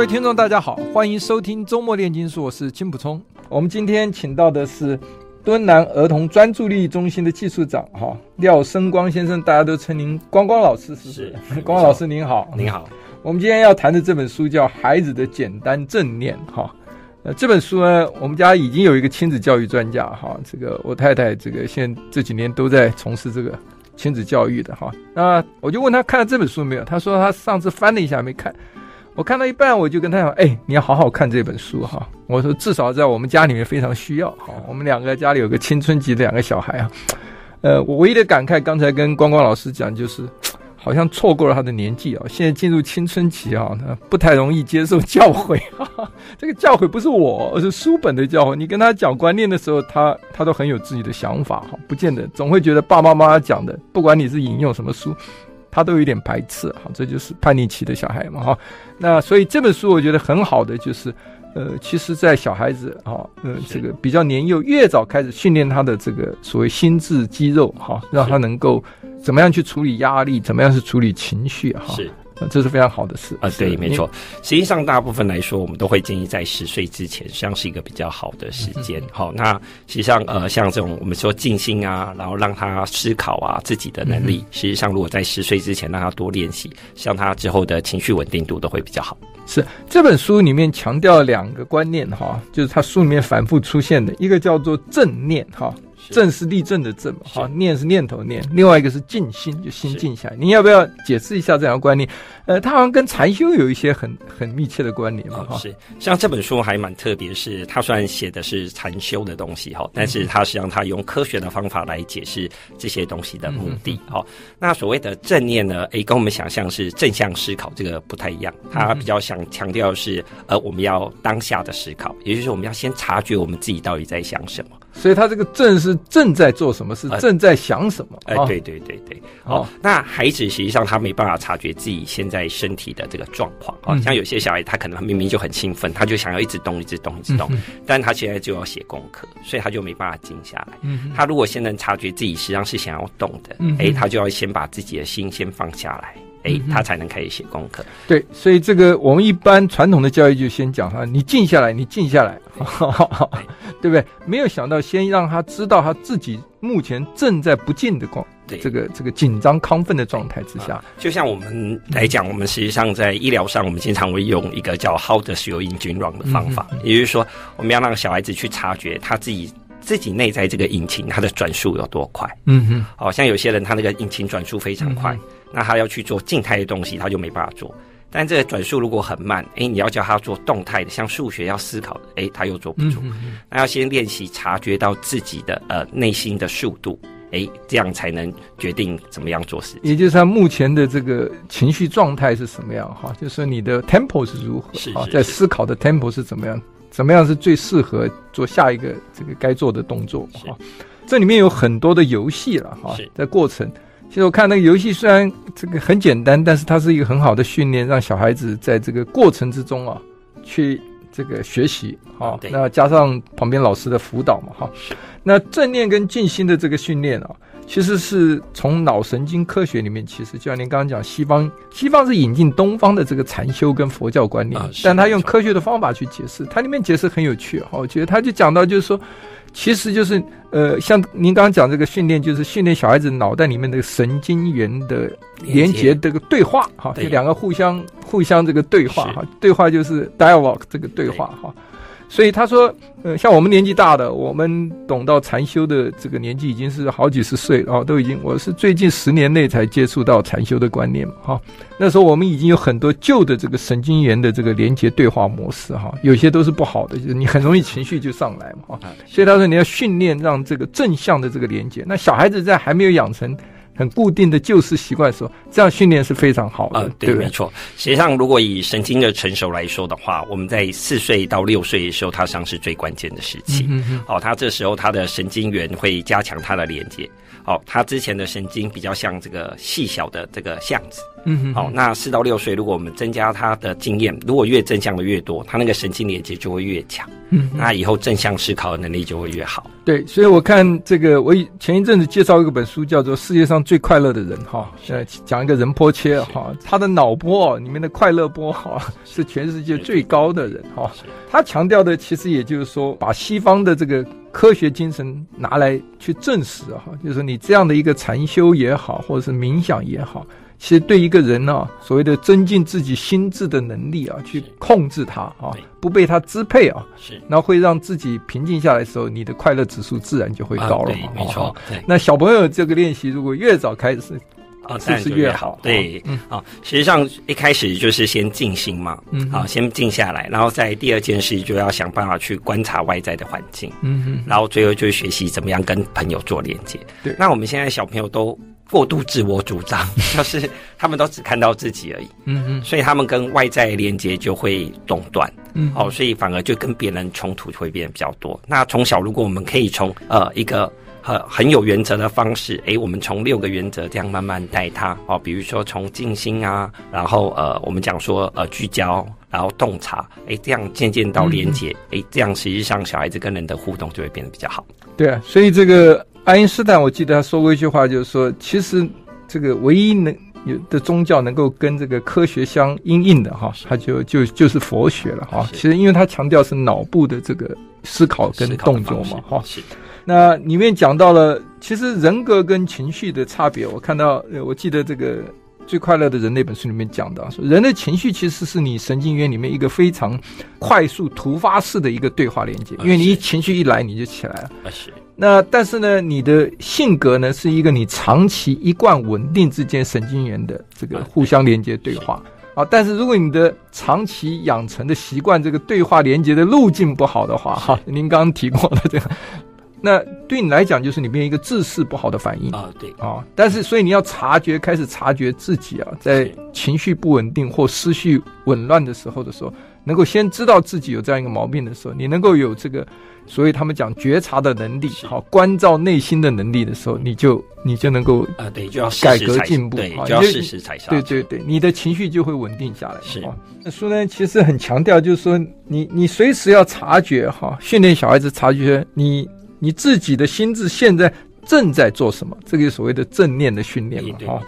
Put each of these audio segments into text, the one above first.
各位听众，大家好，欢迎收听周末炼金术，我是金普聪。我们今天请到的是敦南儿童专注力中心的技术长哈廖生光先生，大家都称您光光老师，是不是？光 光老师您好，您好。我们今天要谈的这本书叫《孩子的简单正念》哈。呃，这本书呢，我们家已经有一个亲子教育专家哈，这个我太太这个现在这几年都在从事这个亲子教育的哈。那我就问他看了这本书没有？他说他上次翻了一下没看。我看到一半，我就跟他讲：“哎，你要好好看这本书哈！”我说：“至少在我们家里面非常需要。”哈，我们两个家里有个青春期的两个小孩啊。呃，我唯一的感慨，刚才跟光光老师讲，就是好像错过了他的年纪啊。现在进入青春期啊，他不太容易接受教诲。哈哈，这个教诲不是我，而是书本的教诲。你跟他讲观念的时候，他他都很有自己的想法哈，不见得总会觉得爸爸妈妈讲的，不管你是引用什么书。他都有点排斥，哈，这就是叛逆期的小孩嘛，哈。那所以这本书我觉得很好的就是，呃，其实，在小孩子，哈，呃，这个比较年幼，越早开始训练他的这个所谓心智肌肉，哈，让他能够怎么样去处理压力，怎么样去处理情绪，哈。是。这是非常好的事啊！对，没错。实际上，大部分来说，我们都会建议在十岁之前，实际上是一个比较好的时间。好、嗯，那实际上，呃，像这种我们说静心啊，然后让他思考啊，自己的能力，实际上如果在十岁之前让他多练习，像他之后的情绪稳定度都会比较好。是这本书里面强调两个观念哈，就是他书里面反复出现的一个叫做正念哈。正是立正的正嘛，好，念是念头念，另外一个是静心，就心静下来。你要不要解释一下这样的观念？呃，它好像跟禅修有一些很很密切的关联嘛，哈、哦。是，像这本书还蛮特别，是它虽然写的是禅修的东西哈，但是它实际上它用科学的方法来解释这些东西的目的。好、嗯，那所谓的正念呢，诶，跟我们想象是正向思考这个不太一样，它比较想强调是呃，我们要当下的思考，也就是我们要先察觉我们自己到底在想什么。所以他这个正是正在做什么事，正在想什么。哎、呃，对对对对。哦，那孩子实际上他没办法察觉自己现在身体的这个状况。啊、嗯，像有些小孩他可能明明就很兴奋，他就想要一直动，一直动，一直动。嗯、但他现在就要写功课，所以他就没办法静下来。嗯，他如果现在察觉自己实际上是想要动的，嗯，哎，他就要先把自己的心先放下来。哎、欸，他才能开始写功课。对，所以这个我们一般传统的教育就先讲哈，你静下来，你静下来，对不对？没有想到先让他知道他自己目前正在不静的光，对这个这个紧张亢奋的状态之下。就像我们来讲，我们实际上在医疗上，我们经常会用一个叫 “How does your engine run” 的方法，也就是说，我们要让小孩子去察觉他自己。自己内在这个引擎，它的转速有多快？嗯哼，好像有些人他那个引擎转速非常快，嗯，那他要去做静态的东西，他就没办法做。但这个转速如果很慢，哎，你要叫他做动态的，像数学要思考的，哎，他又做不住。嗯，那要先练习察觉到自己的呃内心的速度，哎，这样才能决定怎么样做事。也就是他目前的这个情绪状态是什么样？哈，就是你的 tempo 是如何？在思考的 tempo 是怎么样？怎么样是最适合做下一个这个该做的动作？哈，这里面有很多的游戏了哈，在过程。其实我看那个游戏虽然这个很简单，但是它是一个很好的训练，让小孩子在这个过程之中啊，去这个学习。哈，那加上旁边老师的辅导嘛，哈，那正念跟静心的这个训练啊。其实是从脑神经科学里面，其实就像您刚刚讲，西方西方是引进东方的这个禅修跟佛教观念，但他用科学的方法去解释，它里面解释很有趣哈，我觉得他就讲到就是说，其实就是呃，像您刚刚讲这个训练，就是训练小孩子脑袋里面的神经元的连接这个对话哈，就两个互相互相这个对话哈，对话就是 dialogue 这个对话哈。所以他说，呃，像我们年纪大的，我们懂到禅修的这个年纪已经是好几十岁了，哦，都已经，我是最近十年内才接触到禅修的观念嘛，哈，那时候我们已经有很多旧的这个神经元的这个连接对话模式，哈，有些都是不好的，就是你很容易情绪就上来嘛，哈，所以他说你要训练让这个正向的这个连接，那小孩子在还没有养成。很固定的旧式习惯的时候，这样训练是非常好的。呃，对，对没错。实际上，如果以神经的成熟来说的话，我们在四岁到六岁的时候，它上是最关键的时期。嗯嗯。哦，它这时候它的神经元会加强它的连接。哦，它之前的神经比较像这个细小的这个巷子。嗯。好、哦，那四到六岁，如果我们增加他的经验，如果越正向的越多，他那个神经连接就会越强。嗯，那以后正向思考的能力就会越好。对，所以我看这个，我前一阵子介绍一个本书，叫做《世界上最快乐的人》哈，现在讲一个仁波切哈，他的脑波里面的快乐波哈是 全世界最高的人哈。他强调的其实也就是说，把西方的这个科学精神拿来去证实哈，就是你这样的一个禅修也好，或者是冥想也好。其实对一个人呢、啊，所谓的增进自己心智的能力啊，去控制它啊，不被它支配啊，是，那会让自己平静下来的时候，你的快乐指数自然就会高了。啊、没错，对。那小朋友这个练习，如果越早开始，啊，是不是越好？对，嗯，啊，实际上一开始就是先静心嘛，嗯，啊，先静下来，然后在第二件事就要想办法去观察外在的环境，嗯嗯，然后最后就是学习怎么样跟朋友做连接。对，那我们现在小朋友都。过度自我主张，就是他们都只看到自己而已，嗯嗯，所以他们跟外在连接就会中断，嗯，哦，所以反而就跟别人冲突会变得比较多。那从小如果我们可以从呃一个很很有原则的方式，诶，我们从六个原则这样慢慢带他哦，比如说从静心啊，然后呃我们讲说呃聚焦，然后洞察，诶，这样渐渐到连接，诶，这样实际上小孩子跟人的互动就会变得比较好。对啊，所以这个。爱因斯坦，我记得他说过一句话，就是说，其实这个唯一能有的宗教能够跟这个科学相应应的哈，他就就就是佛学了哈。其实，因为他强调是脑部的这个思考跟动作嘛哈。那里面讲到了，其实人格跟情绪的差别，我看到，我记得这个。最快乐的人那本书里面讲到，说人的情绪其实是你神经元里面一个非常快速突发式的一个对话连接，因为你一情绪一来你就起来了。是。那但是呢，你的性格呢是一个你长期一贯稳定之间神经元的这个互相连接对话啊。但是如果你的长期养成的习惯这个对话连接的路径不好的话，哈，您刚刚提过的这个。那对你来讲，就是你变一个自视不好的反应啊，对啊。但是，所以你要察觉，开始察觉自己啊，在情绪不稳定或思绪紊乱的时候的时候，能够先知道自己有这样一个毛病的时候，你能够有这个，所以他们讲觉察的能力，好，关照内心的能力的时候，你就你就能够啊，对，就要改革进步，对，就要适时踩刹，对对对，你的情绪就会稳定下来。是，那书呢，其实很强调，就是说，你你随时要察觉哈，训练小孩子察觉你。你自己的心智现在正在做什么？这个所谓的正念的训练嘛，哈。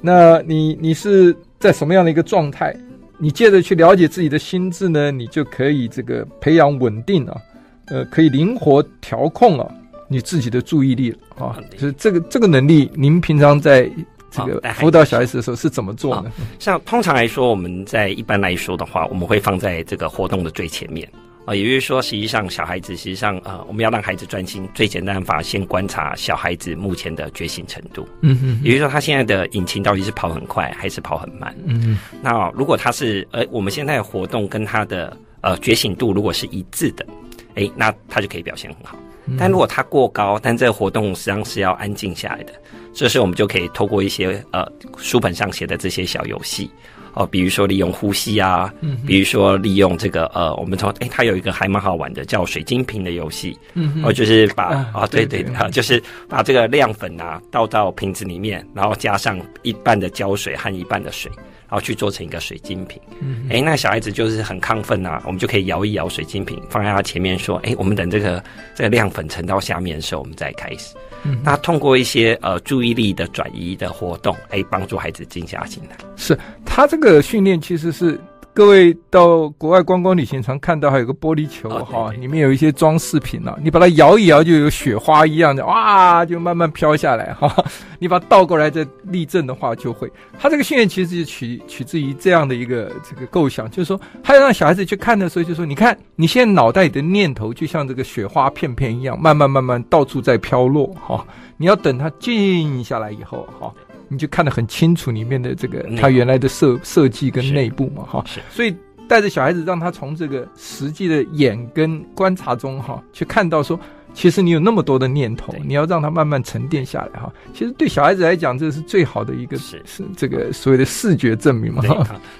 那你你是在什么样的一个状态？你借着去了解自己的心智呢，你就可以这个培养稳定啊，呃，可以灵活调控啊，你自己的注意力啊。就是这个这个能力，您平常在这个辅导小孩子的时候是怎么做呢？像通常来说，我们在一般来说的话，我们会放在这个活动的最前面。啊，也就是说，实际上小孩子，实际上，呃，我们要让孩子专心，最简单的法，先观察小孩子目前的觉醒程度。嗯嗯。也就是说，他现在的引擎到底是跑很快还是跑很慢？嗯嗯。那如果他是，呃，我们现在的活动跟他的呃觉醒度如果是一致的，诶，那他就可以表现很好。但如果他过高，但这个活动实际上是要安静下来的，这时候我们就可以透过一些呃书本上写的这些小游戏。哦，比如说利用呼吸啊，嗯，比如说利用这个呃，我们从诶，它有一个还蛮好玩的，叫水晶瓶的游戏，嗯，哦，就是把啊，哦，对对。啊，就是把这个亮粉啊倒到瓶子里面，然后加上一半的胶水和一半的水，然后去做成一个水晶瓶，嗯，哎，那小孩子就是很亢奋呐，我们就可以摇一摇水晶瓶，放在他前面说，哎，我们等这个这个亮粉沉到下面的时候，我们再开始。嗯，那通过一些呃注意力的转移的活动，哎，帮助孩子静下心来。是他这个训练其实是。各位到国外观光旅行常看到还有个玻璃球哈、哦，里面有一些装饰品呢、啊。你把它摇一摇，就有雪花一样的哇，就慢慢飘下来 哈。你把它倒过来再立正的话，就会。它这个训练其实就取取自于这样的一个这个构想，就是说，他要让小孩子去看的时候，就说，你看你现在脑袋里的念头就像这个雪花片片一样，慢慢慢慢到处在飘落哈。你要等它静下来以后哈。你就看得很清楚里面的这个它原来的设设计跟内部嘛哈，所以带着小孩子让他从这个实际的眼跟观察中哈，去看到说，其实你有那么多的念头，你要让他慢慢沉淀下来哈。其实对小孩子来讲，这是最好的一个是是这个所谓的视觉证明嘛。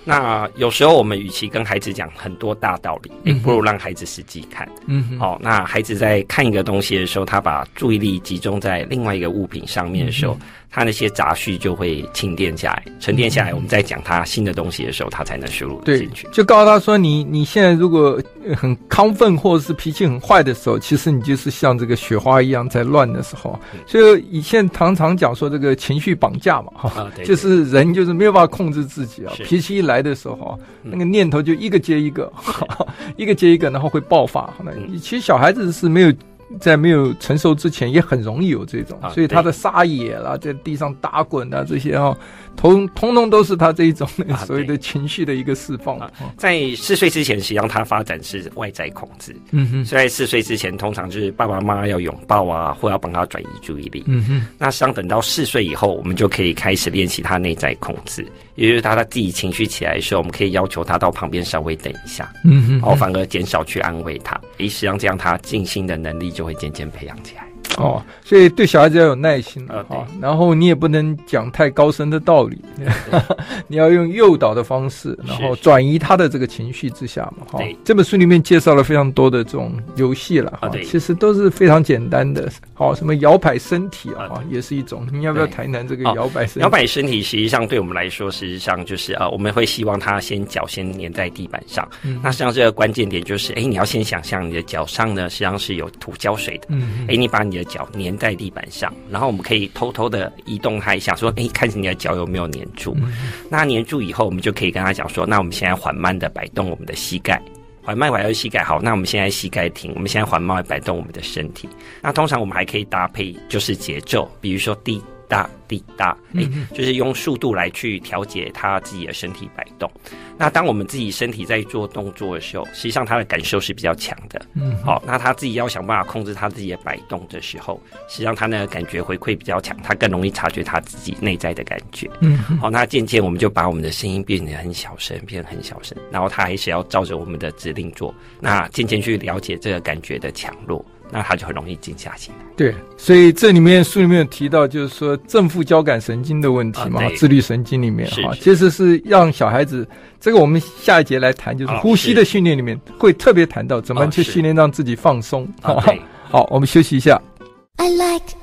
那有时候我们与其跟孩子讲很多大道理，也不如让孩子实际看。嗯，好，那孩子在看一个东西的时候，他把注意力集中在另外一个物品上面的时候。嗯他那些杂讯就会沉淀下来，沉淀下来，我们在讲他新的东西的时候，他才能输入进去。就告诉他说你：“你你现在如果很亢奋或者是脾气很坏的时候，其实你就是像这个雪花一样在乱的时候。所以以前常常讲说这个情绪绑架嘛，哈、啊，就是人就是没有办法控制自己啊。脾气一来的时候，那个念头就一个接一个，一个接一个，然后会爆发。那其实小孩子是没有。在没有成熟之前，也很容易有这种，所以他的撒野啦，在地上打滚啊，这些哦。通通通都是他这一种所谓的情绪的一个释放。啊啊、在四岁之前，实际上他发展是外在控制。嗯哼，所以在四岁之前，通常就是爸爸妈妈要拥抱啊，或要帮他转移注意力。嗯哼，那实际上等到四岁以后，我们就可以开始练习他内在控制，也就是他他自己情绪起来的时候，我们可以要求他到旁边稍微等一下。嗯哼，然后反而减少去安慰他。诶，实际上这样他静心的能力就会渐渐培养起来。哦，所以对小孩子要有耐心啊，哦、然后你也不能讲太高深的道理，你要用诱导的方式，然后转移他的这个情绪之下嘛。哈、哦，这本书里面介绍了非常多的这种游戏了，哈、哦，其实都是非常简单的。好、哦，什么摇摆身体啊，哦、也是一种。你要不要谈一谈这个摇摆身体？摇摆身体实际上对我们来说，实际上就是啊，我们会希望他先脚先粘在地板上。嗯、那实际上这个关键点就是，哎，你要先想象你的脚上呢，实际上是有涂胶水的。嗯，哎，你把你的脚粘在地板上，然后我们可以偷偷的移动它一下，说：“哎，看你的脚有没有粘住。嗯”那粘住以后，我们就可以跟他讲说：“那我们现在缓慢的摆动我们的膝盖，缓慢摆动膝盖。好，那我们现在膝盖停，我们现在缓慢摆动我们的身体。那通常我们还可以搭配就是节奏，比如说滴答滴答，哎，就是用速度来去调节他自己的身体摆动。”那当我们自己身体在做动作的时候，实际上他的感受是比较强的。嗯，好，那他自己要想办法控制他自己的摆动的时候，实际上他那个感觉回馈比较强，他更容易察觉他自己内在的感觉。嗯，好，那渐渐我们就把我们的声音变得很小声，变得很小声，然后他还是要照着我们的指令做。那渐渐去了解这个感觉的强弱。那他就很容易静下心来。对，所以这里面书里面有提到，就是说正负交感神经的问题嘛，啊、自律神经里面哈，其实是让小孩子，这个我们下一节来谈，就是呼吸的训练里面会特别谈到怎么去训练让自己放松。好，好，我们休息一下。I like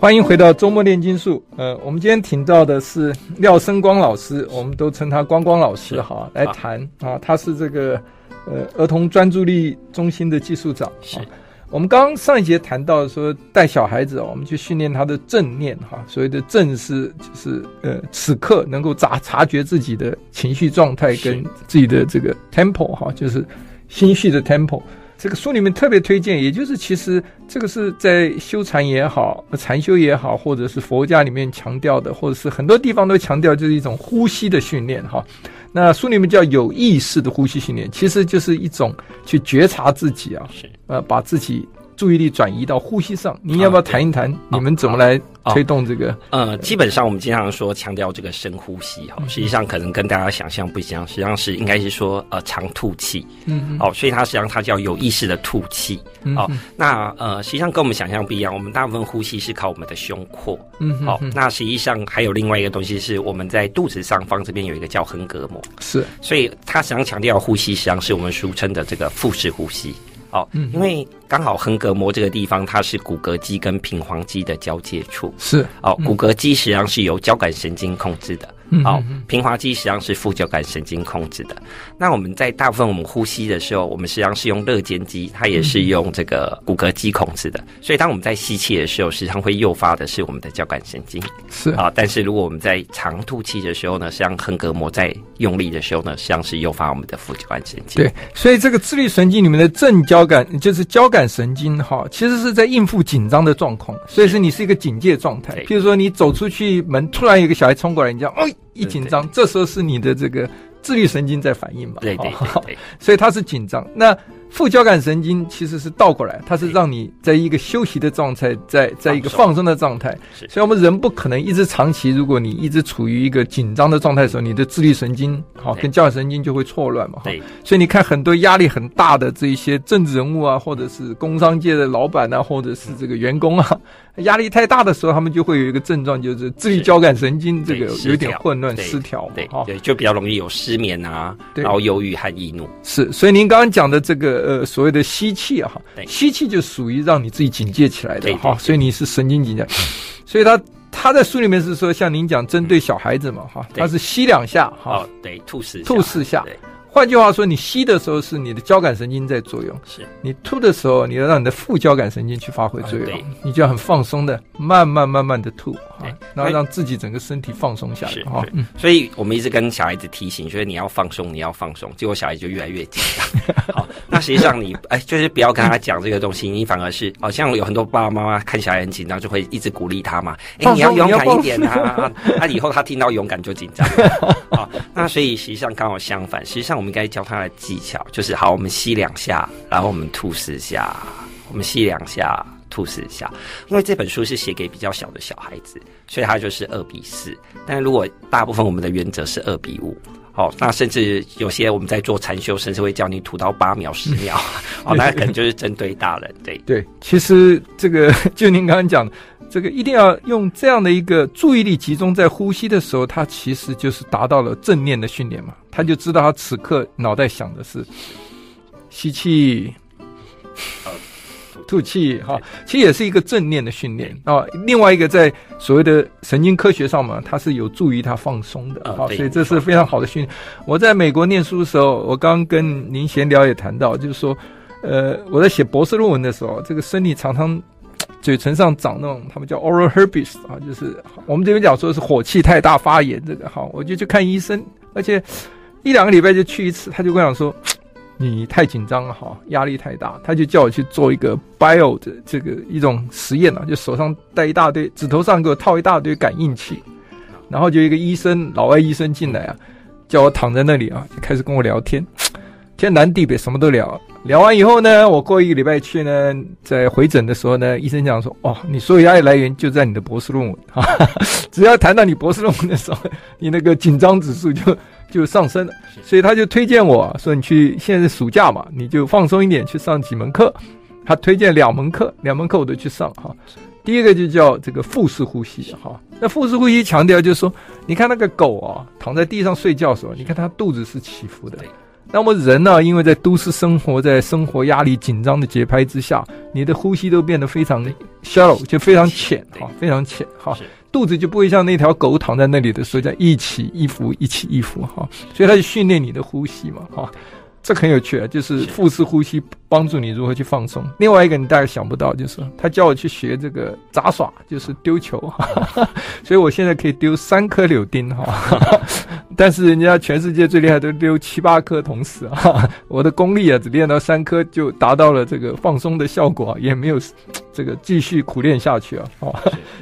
欢迎回到周末炼金术。呃，我们今天请到的是廖生光老师，我们都称他光光老师哈，来谈啊，他是这个呃儿童专注力中心的技术长。是，我们刚刚上一节谈到说带小孩子，我们去训练他的正念哈，所谓的正是就是呃此刻能够察察觉自己的情绪状态跟自己的这个 tempo 哈，就是心绪的 tempo。这个书里面特别推荐，也就是其实这个是在修禅也好，禅修也好，或者是佛家里面强调的，或者是很多地方都强调，就是一种呼吸的训练哈。那书里面叫有意识的呼吸训练，其实就是一种去觉察自己啊，是呃，把自己。注意力转移到呼吸上，你要不要谈一谈你们怎么来推动这个？呃，基本上我们经常说强调这个深呼吸哈，实际上可能跟大家想象不一样，实际上是应该是说呃长吐气，嗯，哦，所以它实际上它叫有意识的吐气，哦，那呃实际上跟我们想象不一样，我们大部分呼吸是靠我们的胸廓，嗯，好，那实际上还有另外一个东西是我们在肚子上方这边有一个叫横膈膜，是，所以它实际上强调呼吸实际上是我们俗称的这个腹式呼吸。哦，因为刚好横膈膜这个地方，它是骨骼肌跟平滑肌的交界处。是哦，骨骼肌实际上是由交感神经控制的。好，平滑肌实际上是副交感神经控制的。那我们在大部分我们呼吸的时候，我们实际上是用肋间肌，它也是用这个骨骼肌控制的。所以当我们在吸气的时候，实际上会诱发的是我们的交感神经。是啊，但是如果我们在长吐气的时候呢，实际上横膈膜在用力的时候呢，实际上是诱发我们的副交感神经。对，所以这个自律神经里面的正交感就是交感神经哈，其实是在应付紧张的状况，所以说你是一个警戒状态。譬如说你走出去门，突然有个小孩冲过来，你这样，哎。一紧张，这时候是你的这个自律神经在反应嘛？对对对，对，所以它是紧张。那副交感神经其实是倒过来，它是让你在一个休息的状态，在在一个放松的状态。所以，我们人不可能一直长期，如果你一直处于一个紧张的状态的时候，你的自律神经好跟交感神经就会错乱嘛。对。所以你看很多压力很大的这一些政治人物啊，或者是工商界的老板啊，或者是这个员工啊，压力太大的时候，他们就会有一个症状，就是自律交感神经这个有点混乱失调。对对，就比较容易有失眠啊，然后忧郁和易怒。是，所以您刚刚讲的这个。呃，所谓的吸气啊，哈，吸气就属于让你自己警戒起来的哈，所以你是神经紧张，所以他他在书里面是说，像您讲针对小孩子嘛，哈，他是吸两下，哈，对，吐四吐四下。换句话说，你吸的时候是你的交感神经在作用，是你吐的时候，你要让你的副交感神经去发挥作用，你就要很放松的，慢慢慢慢的吐，然后让自己整个身体放松下来。哈，所以我们一直跟小孩子提醒，就是你要放松，你要放松，结果小孩子就越来越紧张。好，那实际上你哎，就是不要跟他讲这个东西，你反而是好像有很多爸爸妈妈看小孩很紧张，就会一直鼓励他嘛。哎，你要勇敢一点啊！啊，以后他听到勇敢就紧张。好，那所以实际上刚好相反，实际上我们。应该教他的技巧就是：好，我们吸两下，然后我们吐四下，我们吸两下，吐四下。因为这本书是写给比较小的小孩子，所以它就是二比四。但如果大部分我们的原则是二比五，哦，那甚至有些我们在做禅修，甚至会叫你吐到八秒、十秒，哦，那可能就是针对大人。对对，其实这个 就您刚刚讲的。这个一定要用这样的一个注意力集中在呼吸的时候，他其实就是达到了正念的训练嘛。他就知道他此刻脑袋想的是吸气、吐气，哈，其实也是一个正念的训练啊。另外一个在所谓的神经科学上嘛，它是有助于他放松的啊，所以这是非常好的训练。我在美国念书的时候，我刚跟您闲聊也谈到，就是说，呃，我在写博士论文的时候，这个生理常常。嘴唇上长那种，他们叫 oral herpes 啊，就是我们这边讲说是火气太大发炎这个哈，我就去看医生，而且一两个礼拜就去一次，他就跟我讲说，你太紧张了哈，压力太大，他就叫我去做一个 bio 的这个一种实验啊，就手上戴一大堆，指头上给我套一大堆感应器，然后就一个医生，老外医生进来啊，叫我躺在那里啊，就开始跟我聊天，天南地北什么都聊。聊完以后呢，我过一个礼拜去呢，在回诊的时候呢，医生讲说：“哦，你所有压力来源就在你的博士论文哈，只要谈到你博士论文的时候，你那个紧张指数就 就上升了。所以他就推荐我说，你去现在是暑假嘛，你就放松一点，去上几门课。他推荐两门课，两门课我都去上哈。第一个就叫这个腹式呼吸哈。那腹式呼吸强调就是说，你看那个狗啊，躺在地上睡觉的时候，你看它肚子是起伏的。”那么人呢，因为在都市生活，在生活压力紧张的节拍之下，你的呼吸都变得非常 shallow，就非常浅哈，非常浅哈，肚子就不会像那条狗躺在那里的时候这样一起一伏，一起一伏哈，所以它就训练你的呼吸嘛哈。这很有趣啊，就是腹式呼吸帮助你如何去放松。另外一个你大概想不到，就是他叫我去学这个杂耍，就是丢球，所以我现在可以丢三颗柳丁哈。但是人家全世界最厉害都丢七八颗同时啊，我的功力啊只练到三颗就达到了这个放松的效果，也没有这个继续苦练下去啊。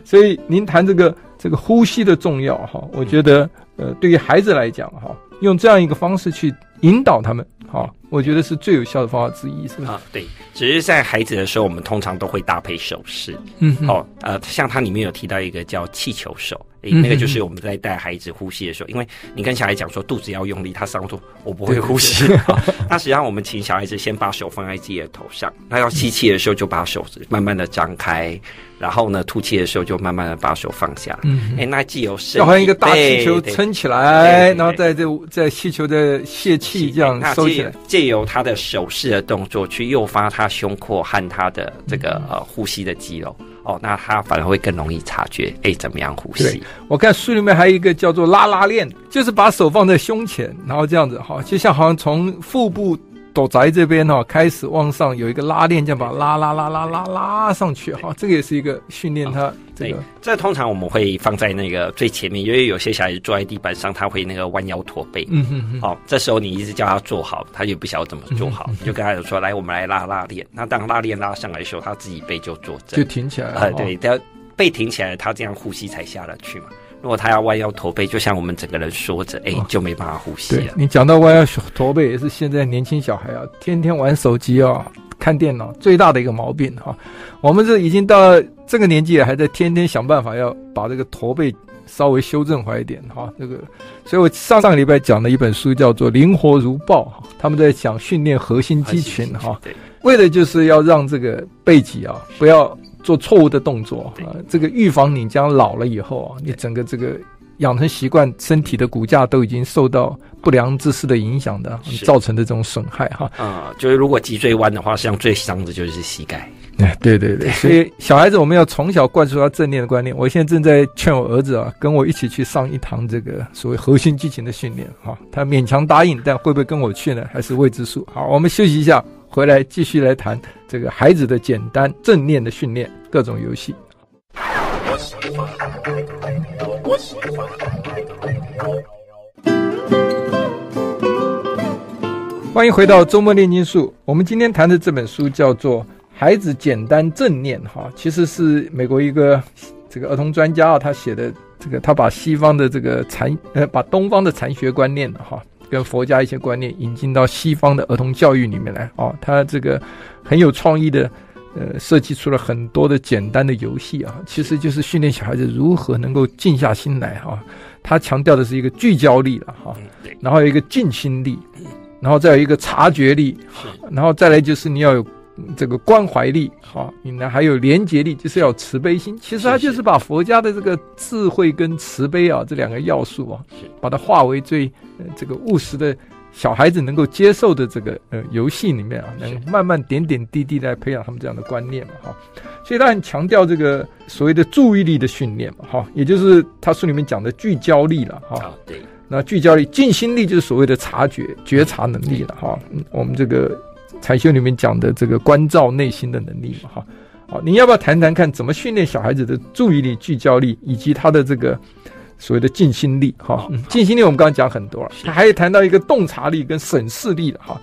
所以您谈这个这个呼吸的重要哈，我觉得呃对于孩子来讲哈，用这样一个方式去引导他们。好，我觉得是最有效的方法之一，是吧？啊，对，只是在孩子的时候，我们通常都会搭配手势。嗯哼，哦，呃，像它里面有提到一个叫气球手，诶、欸，那个就是我们在带孩子呼吸的时候，因为你跟小孩讲说肚子要用力，他上说我不会呼吸。那实际上我们请小孩子先把手放在自己的头上，他要吸气的时候就把手慢慢的张开。然后呢，吐气的时候就慢慢的把手放下。嗯，哎，那既有像一个大气球撑起来，然后在这在气球的泄气这样收起来。借由他的手势的动作去诱发他胸廓和他的这个呃呼吸的肌肉。哦，那他反而会更容易察觉，哎，怎么样呼吸？我看书里面还有一个叫做拉拉链，就是把手放在胸前，然后这样子哈，就像好像从腹部。手宅这边哈，开始往上有一个拉链，这样把它拉拉拉拉拉拉上去哈，这个也是一个训练他这个。这通常我们会放在那个最前面，因为有些小孩子坐在地板上，他会那个弯腰驼背。嗯哼哼。好，这时候你一直叫他坐好，他就不晓得怎么坐好，你就跟他说：“来，我们来拉拉链。”那当拉链拉上来的时候，他自己背就坐正，就挺起来了。呃，对，他背挺起来，他这样呼吸才下得去嘛。如果他要弯腰驼背，就像我们整个人缩着，哎、欸，就没办法呼吸了。对，你讲到弯腰驼背，也是现在年轻小孩啊，天天玩手机啊，看电脑最大的一个毛病哈。我们这已经到这个年纪了，还在天天想办法要把这个驼背稍微修正回来一点哈。这个，所以我上上个礼拜讲的一本书叫做《灵活如豹》哈，他们在讲训练核心肌群哈，为的就是要让这个背脊啊不要。做错误的动作啊，这个预防你将老了以后啊，你整个这个养成习惯，身体的骨架都已经受到不良姿势的影响的，造成的这种损害哈。啊、嗯，就是如果脊椎弯的话，实际上最伤的就是膝盖。哎，对对对，所以小孩子我们要从小灌输他正念的观念。我现在正在劝我儿子啊，跟我一起去上一堂这个所谓核心肌群的训练哈。他勉强答应，但会不会跟我去呢？还是未知数。好，我们休息一下。回来继续来谈这个孩子的简单正念的训练，各种游戏。欢迎回到周末炼金术。我们今天谈的这本书叫做《孩子简单正念》哈，其实是美国一个这个儿童专家啊，他写的这个，他把西方的这个禅呃，把东方的禅学观念哈。跟佛家一些观念引进到西方的儿童教育里面来。哦，他这个很有创意的，呃，设计出了很多的简单的游戏啊，其实就是训练小孩子如何能够静下心来哈。他强调的是一个聚焦力了哈，然后有一个静心力，然后再有一个察觉力，然后再来就是你要有。这个关怀力，好，你呢还有廉洁力，就是要慈悲心。其实他就是把佛家的这个智慧跟慈悲啊这两个要素啊，把它化为最呃这个务实的小孩子能够接受的这个呃游戏里面啊，能慢慢点点滴滴来培养他们这样的观念嘛，哈。所以他很强调这个所谓的注意力的训练嘛，哈，也就是他书里面讲的聚焦力了，哈。对。那聚焦力、静心力就是所谓的察觉、觉察能力了，哈。嗯，我们这个。禅修里面讲的这个关照内心的能力嘛，哈，好，你要不要谈谈看怎么训练小孩子的注意力、聚焦力，以及他的这个所谓的静心力？哈，静心力我们刚刚讲很多了，他还有谈到一个洞察力跟审视力的，哈。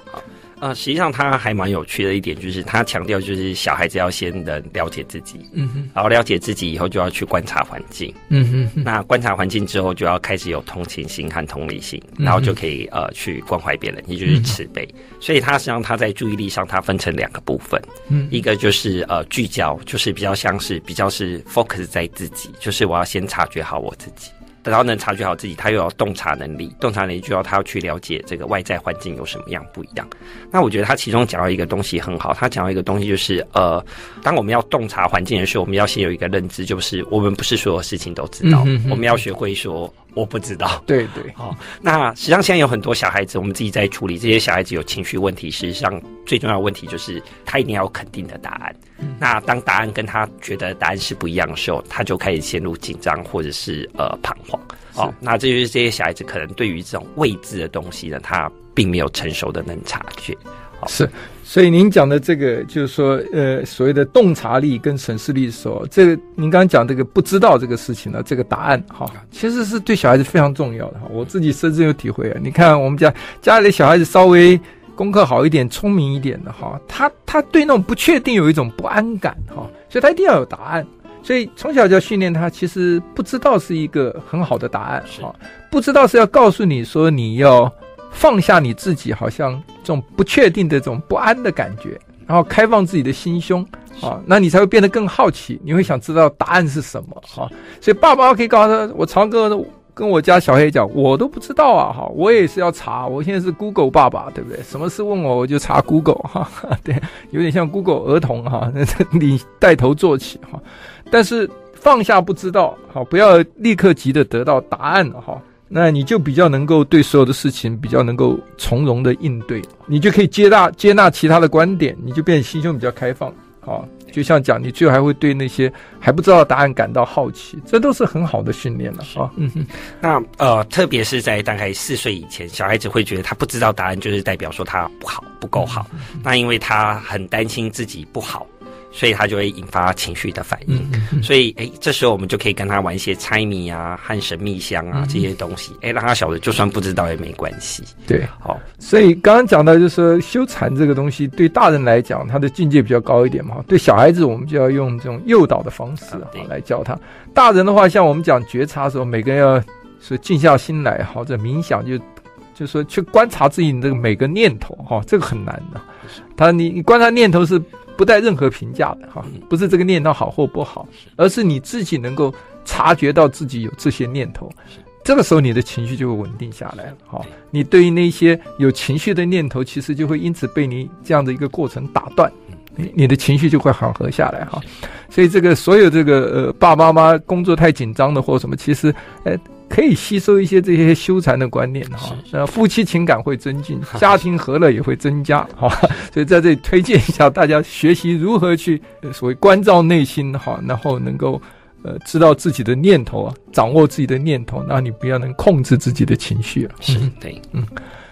啊、呃，实际上他还蛮有趣的一点，就是他强调，就是小孩子要先能了解自己，嗯哼，然后了解自己以后，就要去观察环境，嗯哼，那观察环境之后，就要开始有同情心和同理心，然后就可以呃去关怀别人，也就是慈悲。所以他实际上他在注意力上，他分成两个部分，嗯，一个就是呃聚焦，就是比较像是比较是 focus 在自己，就是我要先察觉好我自己。然后能察觉好自己，他又要洞察能力，洞察能力就要他要去了解这个外在环境有什么样不一样。那我觉得他其中讲到一个东西很好，他讲到一个东西就是，呃，当我们要洞察环境的时候，我们要先有一个认知，就是我们不是所有事情都知道，嗯、哼哼我们要学会说。我不知道，对对，好。那实际上现在有很多小孩子，我们自己在处理这些小孩子有情绪问题。实际上最重要的问题就是他一定要有肯定的答案。嗯、那当答案跟他觉得答案是不一样的时候，他就开始陷入紧张或者是呃彷徨。好，那这就是这些小孩子可能对于这种未知的东西呢，他并没有成熟的能察觉。是，所以您讲的这个就是说，呃，所谓的洞察力跟审视力的时候，这个您刚刚讲这个不知道这个事情呢，这个答案哈，其实是对小孩子非常重要的哈。我自己深深有体会啊。你看我们家家里的小孩子稍微功课好一点、聪明一点的哈，他他对那种不确定有一种不安感哈，所以他一定要有答案。所以从小就要训练他，其实不知道是一个很好的答案哈，不知道是要告诉你说你要。放下你自己，好像这种不确定的这种不安的感觉，然后开放自己的心胸啊，那你才会变得更好奇，你会想知道答案是什么啊。所以爸爸可以告诉他，我常跟跟我家小黑讲，我都不知道啊哈，我也是要查。我现在是 Google 爸爸，对不对？什么事问我，我就查 Google 哈。对，有点像 Google 儿童哈，你带头做起哈。但是放下不知道，好，不要立刻急着得到答案哈。那你就比较能够对所有的事情比较能够从容的应对，你就可以接纳接纳其他的观点，你就变得心胸比较开放。好，就像讲，你最后还会对那些还不知道答案感到好奇，这都是很好的训练了。啊，嗯哼。那呃，特别是在大概四岁以前，小孩子会觉得他不知道答案，就是代表说他不好，不够好。那因为他很担心自己不好。所以他就会引发情绪的反应。嗯嗯、所以，哎，这时候我们就可以跟他玩一些猜谜啊、和神秘箱啊这些东西，哎，让他晓得，就算不知道也没关系。对，好。所以刚刚讲到，就是说修禅这个东西，对大人来讲，他的境界比较高一点嘛。对小孩子，我们就要用这种诱导的方式啊来教他。大人的话，像我们讲觉察的时候，每个人要是静下心来，或者冥想就。就是说，去观察自己的每个念头，哈，这个很难的。他，你你观察念头是不带任何评价的，哈，不是这个念头好或不好，而是你自己能够察觉到自己有这些念头，这个时候你的情绪就会稳定下来了，哈。你对于那些有情绪的念头，其实就会因此被你这样的一个过程打断，你你的情绪就会缓和下来，哈。所以这个所有这个呃爸爸妈妈工作太紧张的或什么，其实呃。可以吸收一些这些修禅的观念哈，那，夫妻情感会增进，家庭和乐也会增加哈，所以在这里推荐一下大家学习如何去所谓关照内心哈，然后能够呃知道自己的念头啊，掌握自己的念头，那你不要能控制自己的情绪啊。是对，嗯，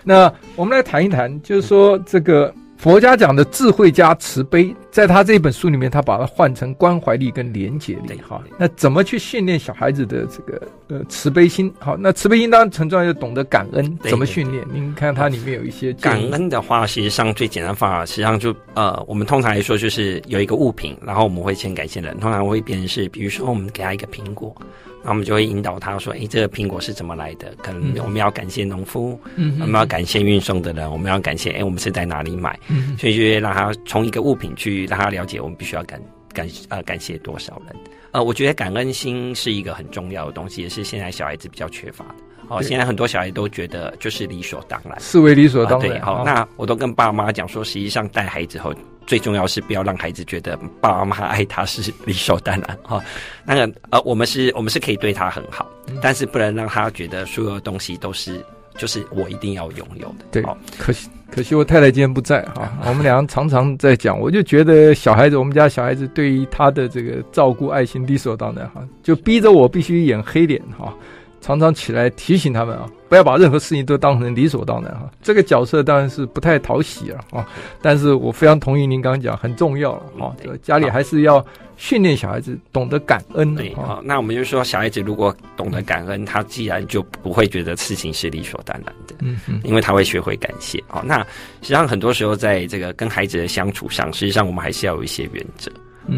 那我们来谈一谈，就是说这个。佛家讲的智慧加慈悲，在他这本书里面，他把它换成关怀力跟连结力。哈，那怎么去训练小孩子的这个呃慈悲心？好，那慈悲心当然很重要，要懂得感恩。怎么训练？您看它里面有一些感恩的话，实际上最简单方法，实际上就呃，我们通常来说就是有一个物品，然后我们会先感谢人。通常会变成是，比如说我们给他一个苹果。那我们就会引导他说：“诶，这个苹果是怎么来的？可能我们要感谢农夫，嗯，我们要感谢运送的人，我们要感谢诶，我们是在哪里买？嗯，所以就会让他从一个物品去让他了解，我们必须要感感呃感谢多少人。呃，我觉得感恩心是一个很重要的东西，也是现在小孩子比较缺乏的。哦，现在很多小孩都觉得就是理所当然，视为理所当然。对，好，那我都跟爸妈讲说，实际上带孩子后。”最重要是不要让孩子觉得爸爸妈妈爱他是理所当然哈。那个呃，我们是我们是可以对他很好，但是不能让他觉得所有的东西都是就是我一定要拥有的。对，可惜可惜我太太今天不在哈。我们俩常常在讲，我就觉得小孩子，我们家小孩子对于他的这个照顾爱心理所当然哈，就逼着我必须演黑脸哈。常常起来提醒他们啊，不要把任何事情都当成理所当然哈。这个角色当然是不太讨喜了啊，但是我非常同意您刚刚讲，很重要了啊。家里还是要训练小孩子懂得感恩。对，啊，那我们就说，小孩子如果懂得感恩，他既然就不会觉得事情是理所当然的，嗯嗯，因为他会学会感谢。好，那实际上很多时候在这个跟孩子的相处上，实际上我们还是要有一些原则。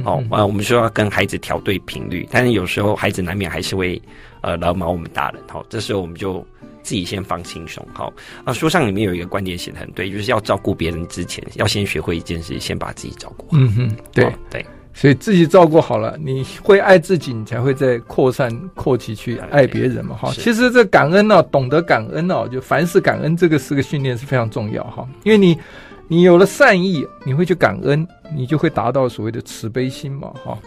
哦，啊，我们说要跟孩子调对频率，但是有时候孩子难免还是会。呃，老毛我们大人，好，这时候我们就自己先放轻松，好。啊，书上里面有一个观点写的很对，就是要照顾别人之前，要先学会一件事，先把自己照顾好。嗯哼，对对，所以自己照顾好了，你会爱自己，你才会再扩散扩起去爱别人嘛，哈。其实这感恩呢、啊，懂得感恩哦、啊，就凡事感恩这个是个训练是非常重要哈，因为你你有了善意，你会去感恩，你就会达到所谓的慈悲心嘛，哈。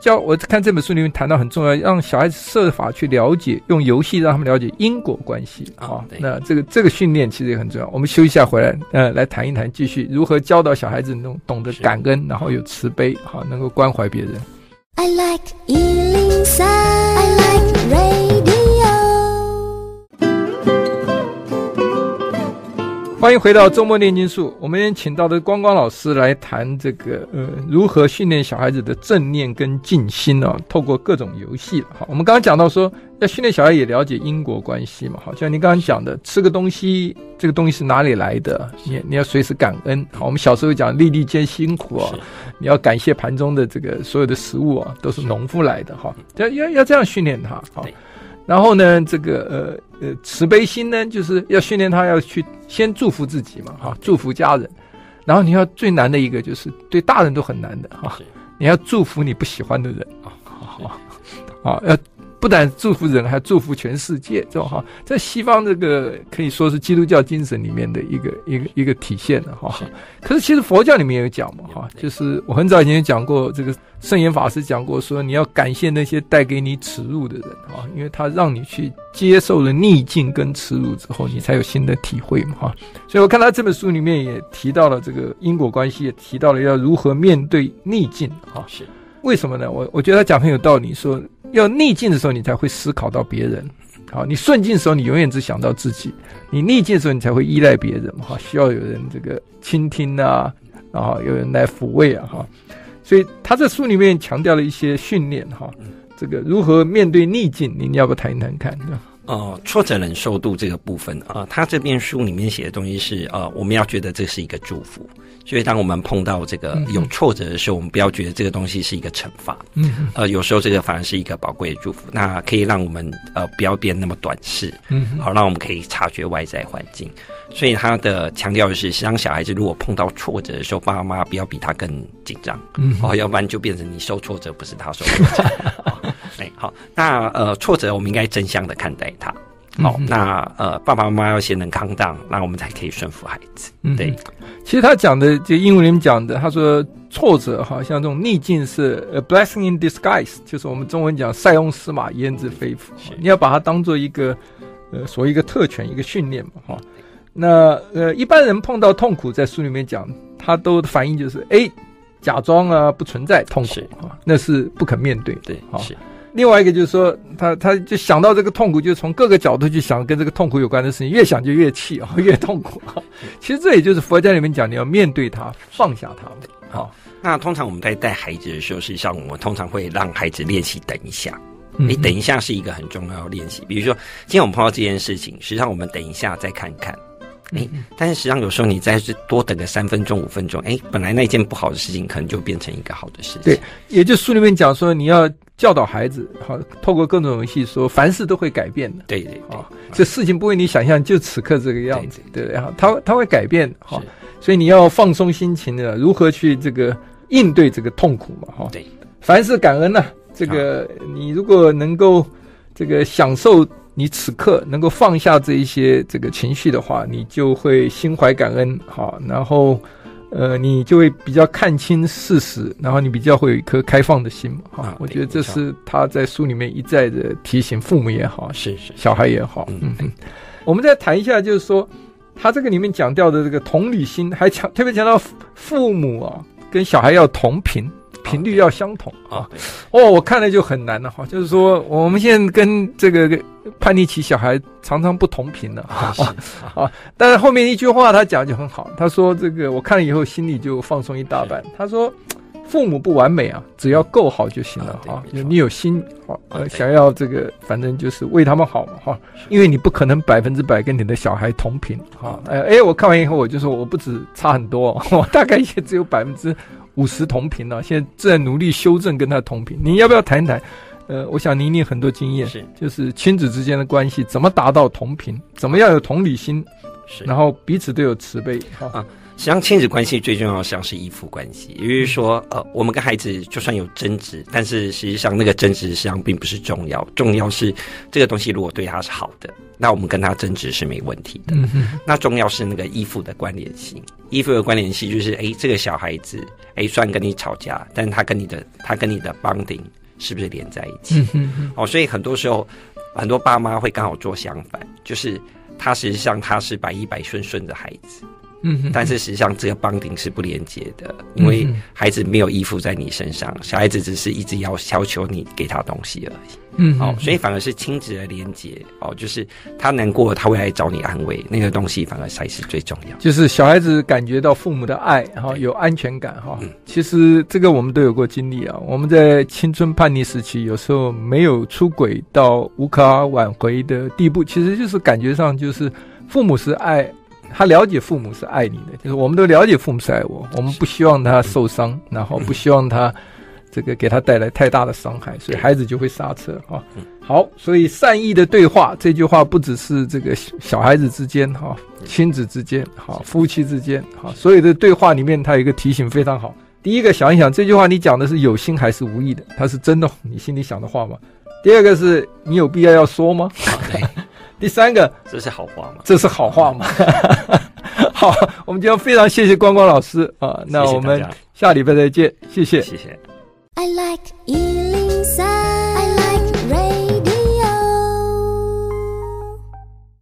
教我看这本书里面谈到很重要，让小孩子设法去了解，用游戏让他们了解因果关系啊。那这个这个训练其实也很重要。我们休息一下回来，呃，来谈一谈，继续如何教导小孩子能懂得感恩，然后有慈悲，好，能够关怀别人。I like 103, 欢迎回到周末炼金术。我们请到的光光老师来谈这个呃，如何训练小孩子的正念跟静心哦？透过各种游戏。好，我们刚刚讲到说，要训练小孩也了解因果关系嘛。好像你刚刚讲的，吃个东西，这个东西是哪里来的？你你要随时感恩。好，我们小时候讲粒粒皆辛苦啊，你要感谢盘中的这个所有的食物啊，都是农夫来的哈。要要要这样训练他。好。然后呢，这个呃呃慈悲心呢，就是要训练他要去先祝福自己嘛，哈，祝福家人。然后你要最难的一个就是对大人都很难的哈，你要祝福你不喜欢的人啊，好，好，要。不但祝福人，还祝福全世界，这种哈，在西方这个可以说是基督教精神里面的一个一个一个体现的哈。可是其实佛教里面也有讲嘛哈，就是我很早以前讲过，这个圣严法师讲过，说你要感谢那些带给你耻辱的人哈，因为他让你去接受了逆境跟耻辱之后，你才有新的体会嘛哈。所以我看他这本书里面也提到了这个因果关系，也提到了要如何面对逆境哈。是为什么呢？我我觉得他讲很有道理，说。要逆境的时候，你才会思考到别人。好，你顺境的时候，你永远只想到自己；你逆境的时候，你才会依赖别人。哈，需要有人这个倾听啊，然后有人来抚慰啊，哈。所以他在书里面强调了一些训练哈，这个如何面对逆境，您要不要谈一谈看？哦，挫折忍受度这个部分啊，他这边书里面写的东西是呃，我们要觉得这是一个祝福，所以当我们碰到这个有挫折的时候，我们不要觉得这个东西是一个惩罚，嗯，呃，有时候这个反而是一个宝贵的祝福，那可以让我们呃不要变那么短视，嗯，好，让我们可以察觉外在环境。所以他的强调的是，让小孩子如果碰到挫折的时候，爸妈不要比他更紧张，嗯，哦，要不然就变成你受挫折，不是他受挫折。哎，好，那呃，挫折我们应该正向的看待它。好，那呃，爸爸妈妈要先能 calm down，那我们才可以顺服孩子。对，其实他讲的就英文里面讲的，他说挫折哈，像这种逆境是 a blessing in disguise，就是我们中文讲塞翁失马焉知非福，你要把它当做一个呃，所谓一个特权，一个训练嘛，哈。那呃，一般人碰到痛苦，在书里面讲，他都反应就是，哎，假装啊不存在痛苦啊，那是不肯面对。对，好。另外一个就是说，他他就想到这个痛苦，就从各个角度去想跟这个痛苦有关的事情，越想就越气啊，越痛苦啊。其实这也就是佛家里面讲，你要面对它，放下它。好，那通常我们在带孩子的时候，实际上我们通常会让孩子练习等一下。你等一下是一个很重要的练习。比如说，今天我们碰到这件事情，实际上我们等一下再看看。哎，但是实际上有时候你再是多等个三分钟、五分钟，哎，本来那件不好的事情，可能就变成一个好的事情。对，也就书里面讲说，你要教导孩子，好，透过各种游戏说，凡事都会改变的。对对对，啊，这事情不会你想象，就此刻这个样子，对不对？哈，他他会改变，哈，所以你要放松心情的，如何去这个应对这个痛苦嘛？哈，对，凡事感恩呐，这个你如果能够这个享受。你此刻能够放下这一些这个情绪的话，你就会心怀感恩，好，然后，呃，你就会比较看清事实，然后你比较会有一颗开放的心嘛，哈，我觉得这是他在书里面一再的提醒父母也好，是是小孩也好，嗯嗯，我们再谈一下，就是说他这个里面讲到的这个同理心，还强特别强调父母啊跟小孩要同频。频率要相同啊！哦，我看了就很难了哈。就是说，我们现在跟这个叛逆期小孩常常不同频了啊啊！但是后面一句话他讲就很好，他说：“这个我看了以后心里就放松一大半。”他说：“父母不完美啊，只要够好就行了啊。你有心好，呃，想要这个，反正就是为他们好嘛哈。因为你不可能百分之百跟你的小孩同频哈。哎哎，我看完以后我就说，我不止差很多，我大概也只有百分之。”五十同频了，啊，现在正在努力修正跟他同频。你要不要谈一谈？呃，我想您有很多经验，是就是亲子之间的关系怎么达到同频，怎么样有同理心，是然后彼此都有慈悲啊。实际上，亲子关系最重要的实际上是依附关系，也就是说，呃，我们跟孩子就算有争执，但是实际上那个争执实际上并不是重要，重要是这个东西如果对他是好的，那我们跟他争执是没问题的。嗯、那重要是那个依附的关联性，依附的关联性就是，哎，这个小孩子，哎，虽然跟你吵架，但是他跟你的他跟你的 bonding 是不是连在一起？嗯、哼哦，所以很多时候，很多爸妈会刚好做相反，就是他实际上他是百依百顺顺着孩子。嗯，但是实际上这个 bonding 是不连接的，因为孩子没有依附在你身上，小孩子只是一直要要求你给他东西而已。嗯，哦，所以反而是亲子的连接哦，就是他难过，他会来找你安慰，那个东西反而才是最重要。就是小孩子感觉到父母的爱，哈，有安全感，哈。嗯，其实这个我们都有过经历啊。我们在青春叛逆时期，有时候没有出轨到无可挽回的地步，其实就是感觉上就是父母是爱。他了解父母是爱你的，就是我们都了解父母是爱我，我们不希望他受伤，然后不希望他这个给他带来太大的伤害，所以孩子就会刹车哈。好，所以善意的对话这句话不只是这个小孩子之间哈，亲子之间哈，夫妻之间哈，所有的对话里面，他有一个提醒非常好。第一个想一想，这句话你讲的是有心还是无意的？他是真的你心里想的话吗？第二个是你有必要要说吗？第三个，这是好话吗？这是好话吗？好，我们今天非常谢谢光光老师啊，那我们下礼拜再见，谢谢，谢谢。I like